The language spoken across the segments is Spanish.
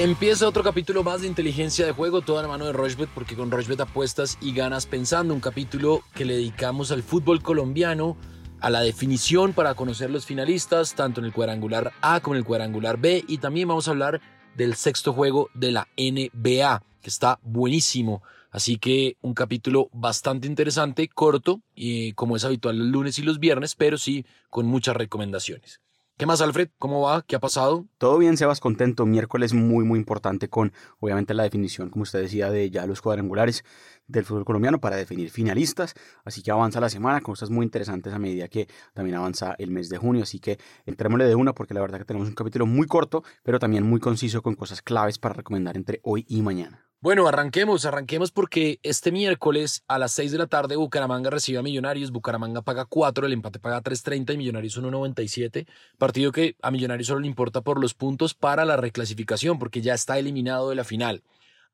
Empieza otro capítulo más de inteligencia de juego, toda la mano de Rochbet, porque con Rochbet apuestas y ganas pensando. Un capítulo que le dedicamos al fútbol colombiano, a la definición para conocer los finalistas, tanto en el cuadrangular A como en el cuadrangular B. Y también vamos a hablar del sexto juego de la NBA, que está buenísimo. Así que un capítulo bastante interesante, corto, y como es habitual los lunes y los viernes, pero sí con muchas recomendaciones. ¿Qué más, Alfred? ¿Cómo va? ¿Qué ha pasado? Todo bien, Sebas, contento. Miércoles muy, muy importante con, obviamente, la definición, como usted decía, de ya los cuadrangulares del fútbol colombiano para definir finalistas. Así que avanza la semana cosas muy interesantes a medida que también avanza el mes de junio. Así que entrémosle de una porque la verdad que tenemos un capítulo muy corto, pero también muy conciso con cosas claves para recomendar entre hoy y mañana. Bueno, arranquemos, arranquemos porque este miércoles a las 6 de la tarde Bucaramanga recibe a Millonarios, Bucaramanga paga 4, el empate paga 3.30 y Millonarios 1.97, partido que a Millonarios solo le importa por los puntos para la reclasificación porque ya está eliminado de la final.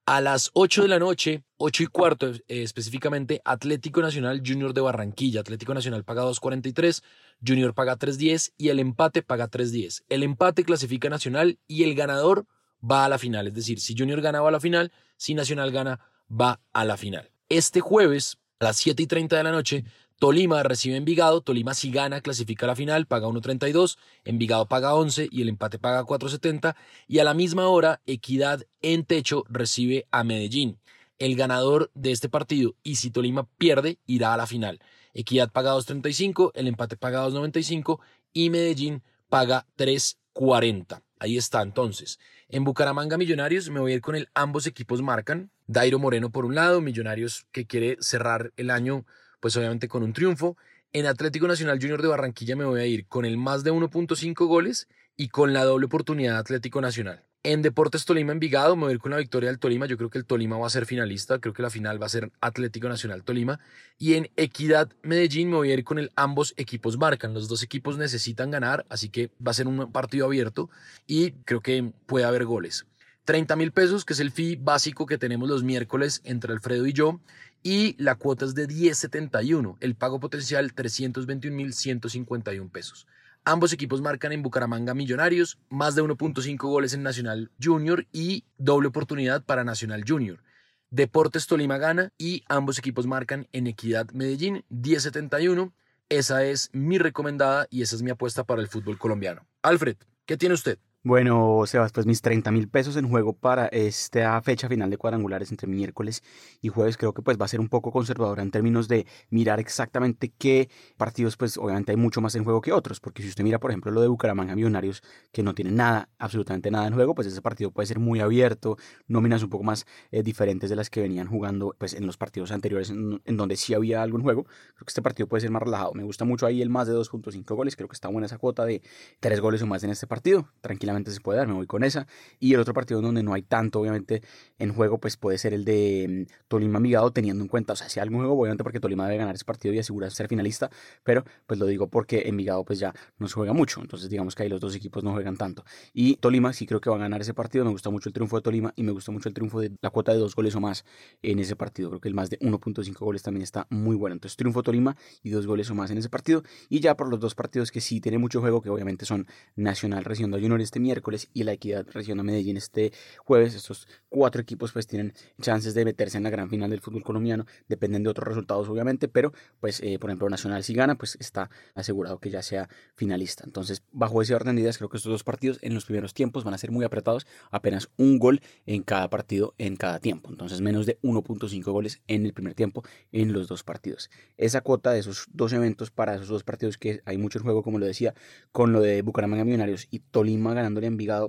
A las 8 de la noche, 8 y cuarto eh, específicamente, Atlético Nacional Junior de Barranquilla. Atlético Nacional paga 2.43, Junior paga 3.10 y el empate paga 3.10. El empate clasifica Nacional y el ganador va a la final. Es decir, si Junior gana va a la final, si Nacional gana va a la final. Este jueves a las 7 y 30 de la noche, Tolima recibe Envigado, Tolima si gana clasifica a la final, paga 1.32, Envigado paga 11 y el empate paga 4.70 y a la misma hora Equidad en techo recibe a Medellín. El ganador de este partido y si Tolima pierde irá a la final. Equidad paga 2.35, el empate paga 2.95 y Medellín paga 3.40. Ahí está entonces. En Bucaramanga Millonarios me voy a ir con el ambos equipos marcan. Dairo Moreno por un lado, Millonarios que quiere cerrar el año pues obviamente con un triunfo. En Atlético Nacional Junior de Barranquilla me voy a ir con el más de 1.5 goles y con la doble oportunidad Atlético Nacional. En Deportes Tolima Envigado me voy a ir con la victoria del Tolima. Yo creo que el Tolima va a ser finalista. Creo que la final va a ser Atlético Nacional Tolima. Y en Equidad Medellín me voy a ir con el ambos equipos marcan. Los dos equipos necesitan ganar, así que va a ser un partido abierto y creo que puede haber goles. 30 mil pesos, que es el fee básico que tenemos los miércoles entre Alfredo y yo. Y la cuota es de 10.71. El pago potencial 321.151 pesos. Ambos equipos marcan en Bucaramanga Millonarios, más de 1.5 goles en Nacional Junior y doble oportunidad para Nacional Junior. Deportes Tolima gana y ambos equipos marcan en Equidad Medellín 10.71. Esa es mi recomendada y esa es mi apuesta para el fútbol colombiano. Alfred, ¿qué tiene usted? Bueno, Sebas, pues mis 30 mil pesos en juego para esta fecha final de cuadrangulares entre miércoles y jueves creo que pues va a ser un poco conservadora en términos de mirar exactamente qué partidos pues obviamente hay mucho más en juego que otros, porque si usted mira por ejemplo lo de Bucaramanga Millonarios que no tiene nada, absolutamente nada en juego, pues ese partido puede ser muy abierto, nóminas un poco más eh, diferentes de las que venían jugando pues en los partidos anteriores en, donde sí había algo en juego, creo que este partido puede ser más relajado, me gusta mucho ahí el más de 2.5 goles, creo que está buena esa cuota de 3 goles o más en este partido, tranquilamente se puede dar, me voy con esa. Y el otro partido donde no hay tanto, obviamente, en juego, pues puede ser el de mm, Tolima Migado, teniendo en cuenta, o sea, si hay algún juego, obviamente porque Tolima debe ganar ese partido y asegurar ser finalista, pero pues lo digo porque en Migado pues ya no se juega mucho, entonces digamos que ahí los dos equipos no juegan tanto. Y Tolima sí creo que va a ganar ese partido, me gusta mucho el triunfo de Tolima y me gusta mucho el triunfo de la cuota de dos goles o más en ese partido, creo que el más de 1.5 goles también está muy bueno, entonces triunfo Tolima y dos goles o más en ese partido, y ya por los dos partidos que sí tiene mucho juego, que obviamente son Nacional recibiendo a Junior este miércoles y la Equidad recibiendo a Medellín este jueves. Estos cuatro equipos pues tienen chances de meterse en la gran final del fútbol colombiano, dependen de otros resultados obviamente, pero pues eh, por ejemplo Nacional si gana pues está asegurado que ya sea finalista. Entonces bajo ese orden de ideas creo que estos dos partidos en los primeros tiempos van a ser muy apretados, apenas un gol en cada partido en cada tiempo, entonces menos de 1.5 goles en el primer tiempo en los dos partidos. Esa cuota de esos dos eventos para esos dos partidos que hay mucho en juego como lo decía, con lo de Bucaramanga Millonarios y Tolima ganándole en Viga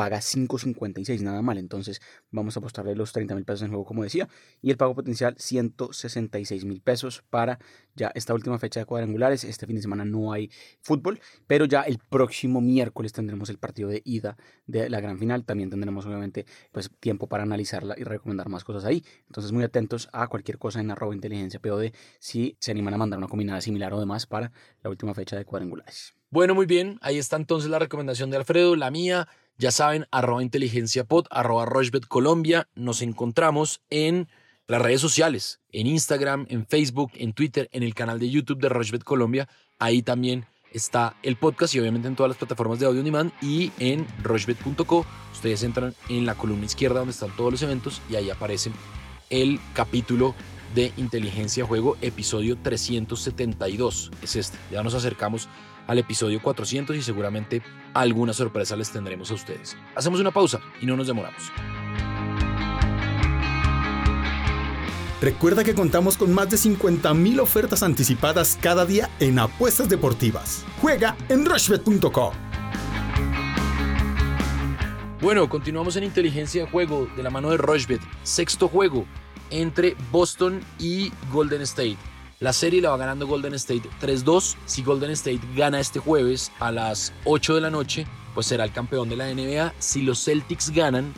paga 5.56, nada mal. Entonces vamos a apostarle los 30 mil pesos en juego, como decía. Y el pago potencial 166 mil pesos para ya esta última fecha de cuadrangulares. Este fin de semana no hay fútbol, pero ya el próximo miércoles tendremos el partido de ida de la gran final. También tendremos obviamente pues tiempo para analizarla y recomendar más cosas ahí. Entonces muy atentos a cualquier cosa en arroba inteligencia POD si se animan a mandar una combinada similar o demás para la última fecha de cuadrangulares. Bueno, muy bien. Ahí está entonces la recomendación de Alfredo, la mía. Ya saben, arroba inteligencia pod, arroba Rochbet Colombia. Nos encontramos en las redes sociales, en Instagram, en Facebook, en Twitter, en el canal de YouTube de Rochbet Colombia. Ahí también está el podcast y obviamente en todas las plataformas de audio on y en rochebet.co. Ustedes entran en la columna izquierda donde están todos los eventos y ahí aparece el capítulo de Inteligencia Juego, episodio 372. Es este. Ya nos acercamos al episodio 400 y seguramente alguna sorpresa les tendremos a ustedes. Hacemos una pausa y no nos demoramos. Recuerda que contamos con más de 50.000 ofertas anticipadas cada día en apuestas deportivas. Juega en rushbet.com. Bueno, continuamos en inteligencia de juego de la mano de Rushbet. Sexto juego entre Boston y Golden State. La serie la va ganando Golden State 3-2. Si Golden State gana este jueves a las 8 de la noche, pues será el campeón de la NBA. Si los Celtics ganan,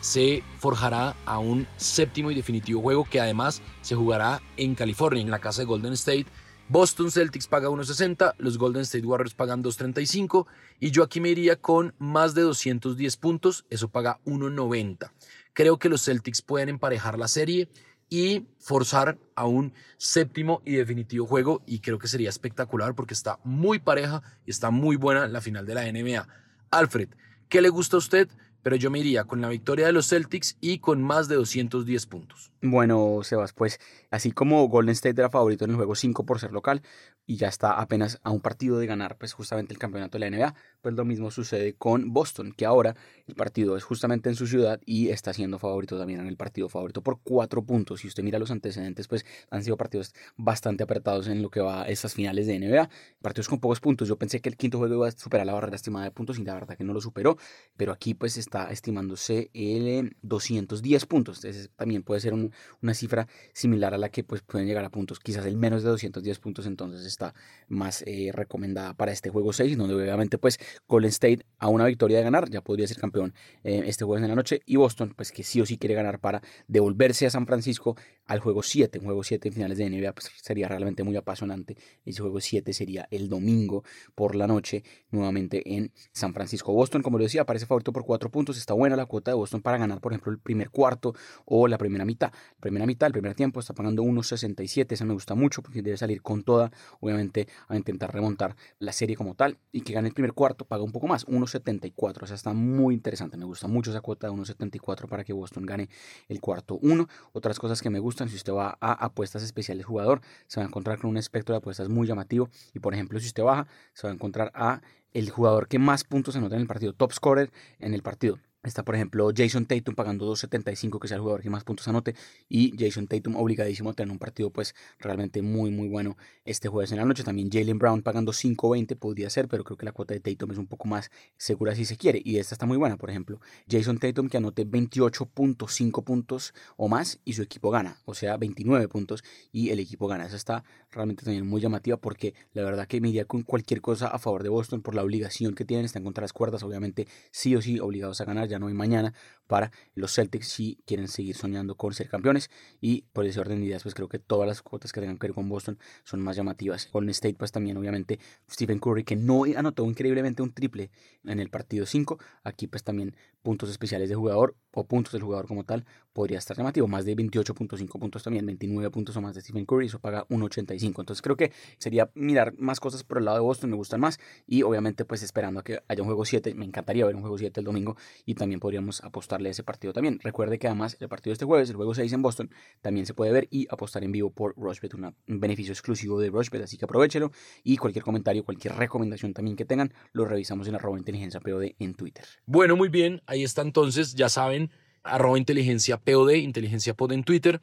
se forjará a un séptimo y definitivo juego que además se jugará en California, en la casa de Golden State. Boston Celtics paga 1.60, los Golden State Warriors pagan 2.35 y yo aquí me iría con más de 210 puntos, eso paga 1.90. Creo que los Celtics pueden emparejar la serie y forzar a un séptimo y definitivo juego y creo que sería espectacular porque está muy pareja y está muy buena la final de la NBA. Alfred, ¿qué le gusta a usted? Pero yo me iría con la victoria de los Celtics y con más de 210 puntos. Bueno, Sebas, pues así como Golden State era favorito en el juego 5 por ser local y ya está apenas a un partido de ganar pues justamente el campeonato de la NBA, pues lo mismo sucede con Boston, que ahora el partido es justamente en su ciudad y está siendo favorito también en el partido favorito por 4 puntos. Si usted mira los antecedentes, pues han sido partidos bastante apretados en lo que va a estas finales de NBA, partidos con pocos puntos. Yo pensé que el quinto juego iba a superar la barrera estimada de puntos y la verdad que no lo superó, pero aquí pues está estimándose el 210 puntos. Entonces también puede ser una cifra similar a la que pues, pueden llegar a puntos. Quizás el menos de 210 puntos entonces está más eh, recomendada para este juego 6, donde obviamente pues Golden State a una victoria de ganar ya podría ser campeón eh, este jueves en la noche y Boston pues que sí o sí quiere ganar para devolverse a San Francisco al juego 7. Un juego 7 en finales de NBA pues, sería realmente muy apasionante. Ese juego 7 sería el domingo por la noche nuevamente en San Francisco. Boston, como lo decía, aparece favorito por 4 puntos está buena la cuota de Boston para ganar, por ejemplo, el primer cuarto o la primera mitad. La primera mitad, el primer tiempo, está pagando 1.67. Esa me gusta mucho porque debe salir con toda, obviamente, a intentar remontar la serie como tal. Y que gane el primer cuarto, paga un poco más, 1.74. O sea, está muy interesante. Me gusta mucho esa cuota de 1.74 para que Boston gane el cuarto 1. Otras cosas que me gustan, si usted va a apuestas especiales jugador, se va a encontrar con un espectro de apuestas muy llamativo. Y por ejemplo, si usted baja, se va a encontrar a el jugador que más puntos anota en el partido, top scorer en el partido. Está, por ejemplo, Jason Tatum pagando 2.75, que sea el jugador que más puntos anote. Y Jason Tatum obligadísimo a tener un partido, pues, realmente muy, muy bueno este jueves en la noche. También Jalen Brown pagando 5.20 podría ser, pero creo que la cuota de Tatum es un poco más segura si se quiere. Y esta está muy buena, por ejemplo. Jason Tatum que anote 28.5 puntos o más y su equipo gana. O sea, 29 puntos y el equipo gana. Esa está realmente también muy llamativa porque la verdad que me iría con cualquier cosa a favor de Boston por la obligación que tienen. Están contra las cuerdas, obviamente, sí o sí obligados a ganar ya no hay mañana para los Celtics si quieren seguir soñando con ser campeones. Y por ese orden de ideas, pues creo que todas las cuotas que tengan que ver con Boston son más llamativas. Golden State, pues también, obviamente, Stephen Curry, que no anotó increíblemente un triple en el partido 5. Aquí, pues también puntos especiales de jugador o puntos del jugador como tal podría estar llamativo. Más de 28.5 puntos también, 29 puntos o más de Stephen Curry, eso paga 1.85. Entonces creo que sería mirar más cosas por el lado de Boston, me gustan más. Y obviamente, pues esperando a que haya un juego 7, me encantaría ver un juego 7 el domingo y también podríamos apostarle a ese partido también. Recuerde que además el partido de este jueves, el juego 6 en Boston, también se puede ver y apostar en vivo por Rushbet, un beneficio exclusivo de Rushbet, así que aprovechelo y cualquier comentario, cualquier recomendación también que tengan, lo revisamos en arroba inteligencia POD en Twitter. Bueno, muy bien, ahí está entonces, ya saben, arroba inteligencia POD, inteligencia POD en Twitter.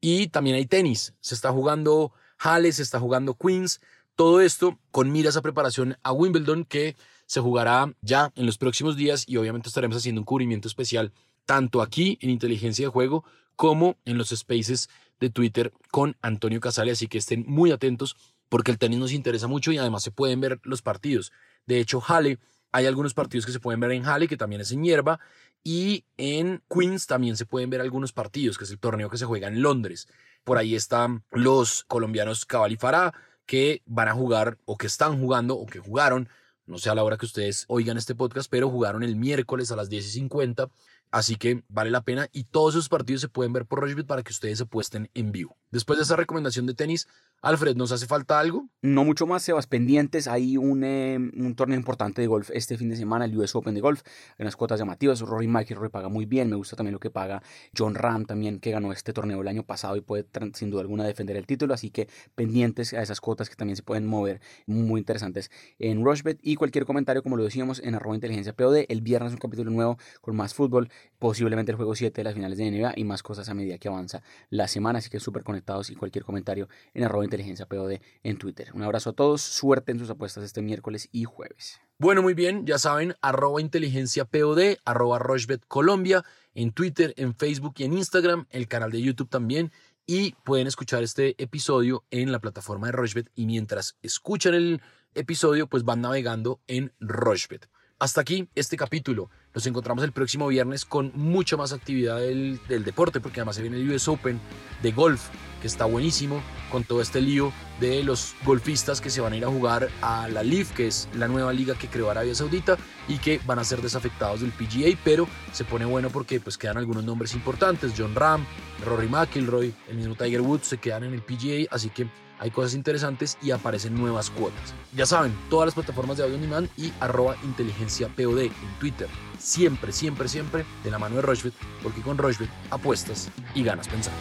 Y también hay tenis, se está jugando Halle, se está jugando Queens, todo esto con miras a preparación a Wimbledon que se jugará ya en los próximos días y obviamente estaremos haciendo un cubrimiento especial tanto aquí en Inteligencia de Juego como en los spaces de Twitter con Antonio Casale, así que estén muy atentos porque el tenis nos interesa mucho y además se pueden ver los partidos. De hecho, Halle, hay algunos partidos que se pueden ver en Halle, que también es en hierba, y en Queens también se pueden ver algunos partidos, que es el torneo que se juega en Londres. Por ahí están los colombianos Cabal y que van a jugar o que están jugando o que jugaron no sé a la hora que ustedes oigan este podcast, pero jugaron el miércoles a las 10 y 50 Así que vale la pena y todos esos partidos se pueden ver por Rochebet para que ustedes se puesten en vivo. Después de esa recomendación de tenis, Alfred, ¿nos hace falta algo? No mucho más, Sebas, pendientes. Hay un, eh, un torneo importante de golf este fin de semana, el US Open de golf, en las cuotas llamativas. Rory McIlroy paga muy bien. Me gusta también lo que paga John Ram también, que ganó este torneo el año pasado y puede sin duda alguna defender el título. Así que pendientes a esas cuotas que también se pueden mover muy interesantes en Rushbet. Y cualquier comentario, como lo decíamos, en arroba inteligencia POD. El viernes un capítulo nuevo con más fútbol, posiblemente el juego 7 de las finales de NBA y más cosas a medida que avanza la semana. Así que súper conectados y cualquier comentario en arroba inteligencia POD en Twitter. Un abrazo a todos, suerte en sus apuestas este miércoles y jueves. Bueno, muy bien, ya saben, arroba inteligencia POD, arroba Rochbet Colombia, en Twitter, en Facebook y en Instagram, el canal de YouTube también. Y pueden escuchar este episodio en la plataforma de Rochbet y mientras escuchan el episodio, pues van navegando en Rochbet. Hasta aquí este capítulo. Nos encontramos el próximo viernes con mucha más actividad del, deporte, porque además se viene el US Open de golf, que está buenísimo, con todo este lío de los golfistas que se van a ir a jugar a la LIV, que es la nueva liga que creó Arabia Saudita, y que van a ser desafectados del PGA, pero se pone bueno porque pues quedan algunos nombres importantes, John Ram, Rory McIlroy, el mismo Tiger Woods se quedan en el PGA, así que hay cosas interesantes y aparecen nuevas cuotas. Ya saben, todas las plataformas de audio on demand y arroba inteligencia POD en Twitter. Siempre, siempre, siempre de la mano de Rochbet, porque con Rochbet apuestas y ganas pensando.